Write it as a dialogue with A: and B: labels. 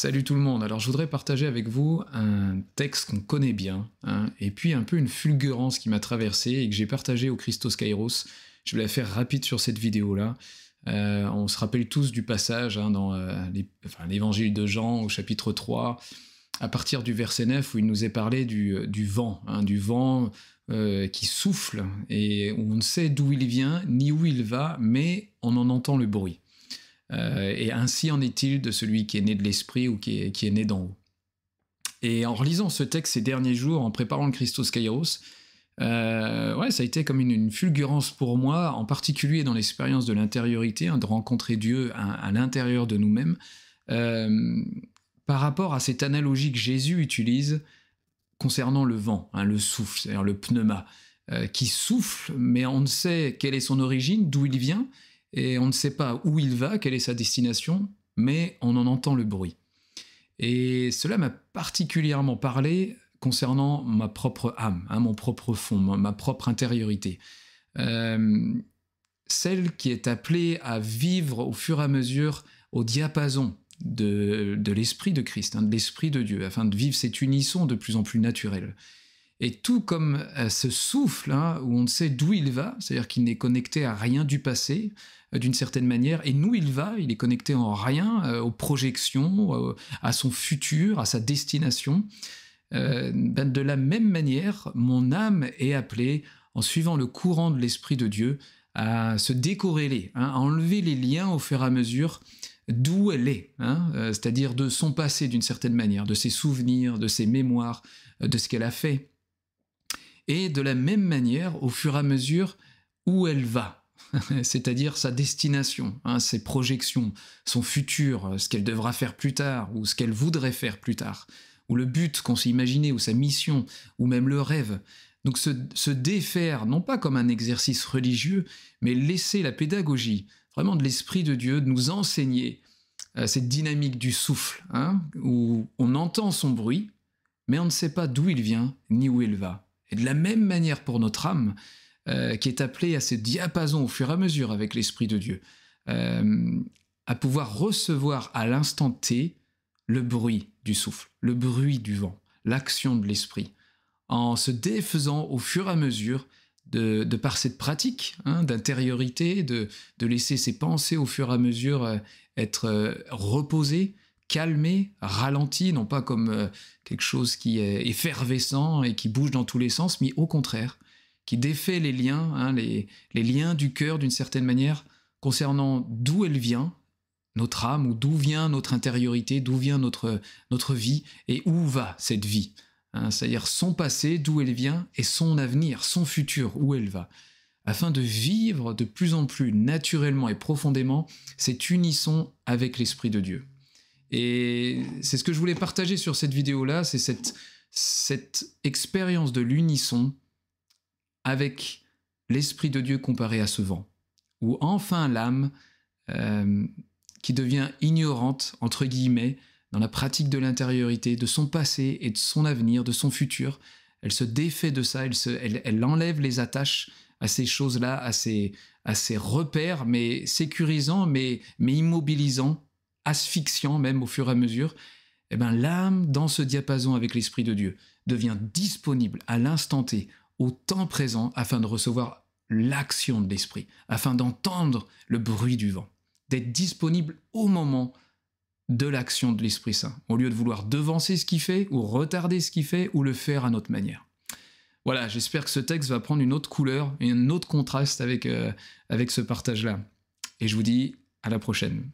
A: Salut tout le monde, alors je voudrais partager avec vous un texte qu'on connaît bien, hein, et puis un peu une fulgurance qui m'a traversé et que j'ai partagé au Christos Kairos. Je vais la faire rapide sur cette vidéo-là. Euh, on se rappelle tous du passage hein, dans euh, l'évangile de Jean au chapitre 3, à partir du verset 9 où il nous est parlé du, vent, hein, du vent euh, qui souffle, et on ne sait d'où il vient ni où il va, mais on en entend le bruit. Euh, et ainsi en est-il de celui qui est né de l'esprit ou qui est, né d'en haut. Et en relisant ce texte ces derniers jours, en préparant le Christos Kairos, euh, ouais, ça a été comme une, fulgurance pour moi, en particulier dans l'expérience de l'intériorité, hein, de rencontrer Dieu à, l'intérieur de nous-mêmes, euh, par rapport à cette analogie que Jésus utilise concernant le vent, hein, le souffle, c'est-à-dire le pneuma, qui souffle, mais on ne sait quelle est son origine, d'où il vient, et on ne sait pas où il va, quelle est sa destination, mais on en entend le bruit. Et cela m'a particulièrement parlé concernant ma propre âme, hein, mon propre fond, ma, propre intériorité. Euh, celle qui est appelée à vivre au fur et à mesure au diapason de, l'esprit de Christ, hein, de l'esprit de Dieu, afin de vivre cette unisson de plus en plus naturelle. Et tout comme euh, ce souffle, hein, où on ne sait d'où il va, c'est-à-dire qu'il n'est connecté à rien du passé, euh, d'une certaine manière, et nous il va, il est connecté en rien euh, aux projections, à son futur, à sa destination. Ben, de la même manière, mon âme est appelée, en suivant le courant de l'Esprit de Dieu, à se décorréler, hein, à enlever les liens au fur et à mesure d'où elle est, hein, c'est-à-dire de son passé d'une certaine manière, de ses souvenirs, de ses mémoires, de ce qu'elle a fait, et de la même manière au fur et à mesure où elle va, c'est-à-dire sa destination, hein, ses projections, son futur, ce qu'elle devra faire plus tard, ou ce qu'elle voudrait faire plus tard, ou le but qu'on s'est imaginé, ou sa mission, ou même le rêve. Donc se, défaire, non pas comme un exercice religieux, mais laisser la pédagogie, vraiment de l'Esprit de Dieu, nous enseigner euh, cette dynamique du souffle, hein, où on entend son bruit, mais on ne sait pas d'où il vient, ni où il va. Et de la même manière pour notre âme, euh, qui est appelée à ce diapason au fur et à mesure avec l'Esprit de Dieu, euh, à pouvoir recevoir à l'instant T le bruit du souffle, le bruit du vent, l'action de l'Esprit, en se défaisant au fur et à mesure de, par cette pratique hein, d'intériorité, de, laisser ses pensées au fur et à mesure euh, être reposées, calmé, ralenti, non pas comme euh, quelque chose qui est effervescent et qui bouge dans tous les sens, mais au contraire, qui défait les liens, hein, les, liens du cœur d'une certaine manière, concernant d'où elle vient, notre âme, ou d'où vient notre intériorité, d'où vient notre, notre vie, et où va cette vie. Hein, c'est-à-dire son passé, d'où elle vient, et son avenir, son futur, où elle va afin de vivre de plus en plus naturellement et profondément cette unisson avec l'Esprit de Dieu. Et c'est ce que je voulais partager sur cette vidéo-là, c'est cette, cette expérience de l'unisson avec l'Esprit de Dieu comparé à ce vent, où enfin l'âme, euh, qui devient ignorante, entre guillemets, dans la pratique de l'intériorité, de son passé et de son avenir, de son futur, elle se défait de ça, elle, elle enlève les attaches à ces choses-là, à ces, à ces repères, mais sécurisants, mais, mais immobilisants, asphyxiant même au fur et à mesure, eh ben, l'âme, dans ce diapason avec l'Esprit de Dieu, devient disponible à l'instant T, au temps présent, afin de recevoir l'action de l'Esprit, afin d'entendre le bruit du vent, d'être disponible au moment de l'action de l'Esprit Saint, au lieu de vouloir devancer ce qu'il fait, ou retarder ce qu'il fait, ou le faire à notre manière. Voilà, j'espère que ce texte va prendre une autre couleur un autre contraste avec, euh, avec ce partage-là. Et je vous dis à la prochaine.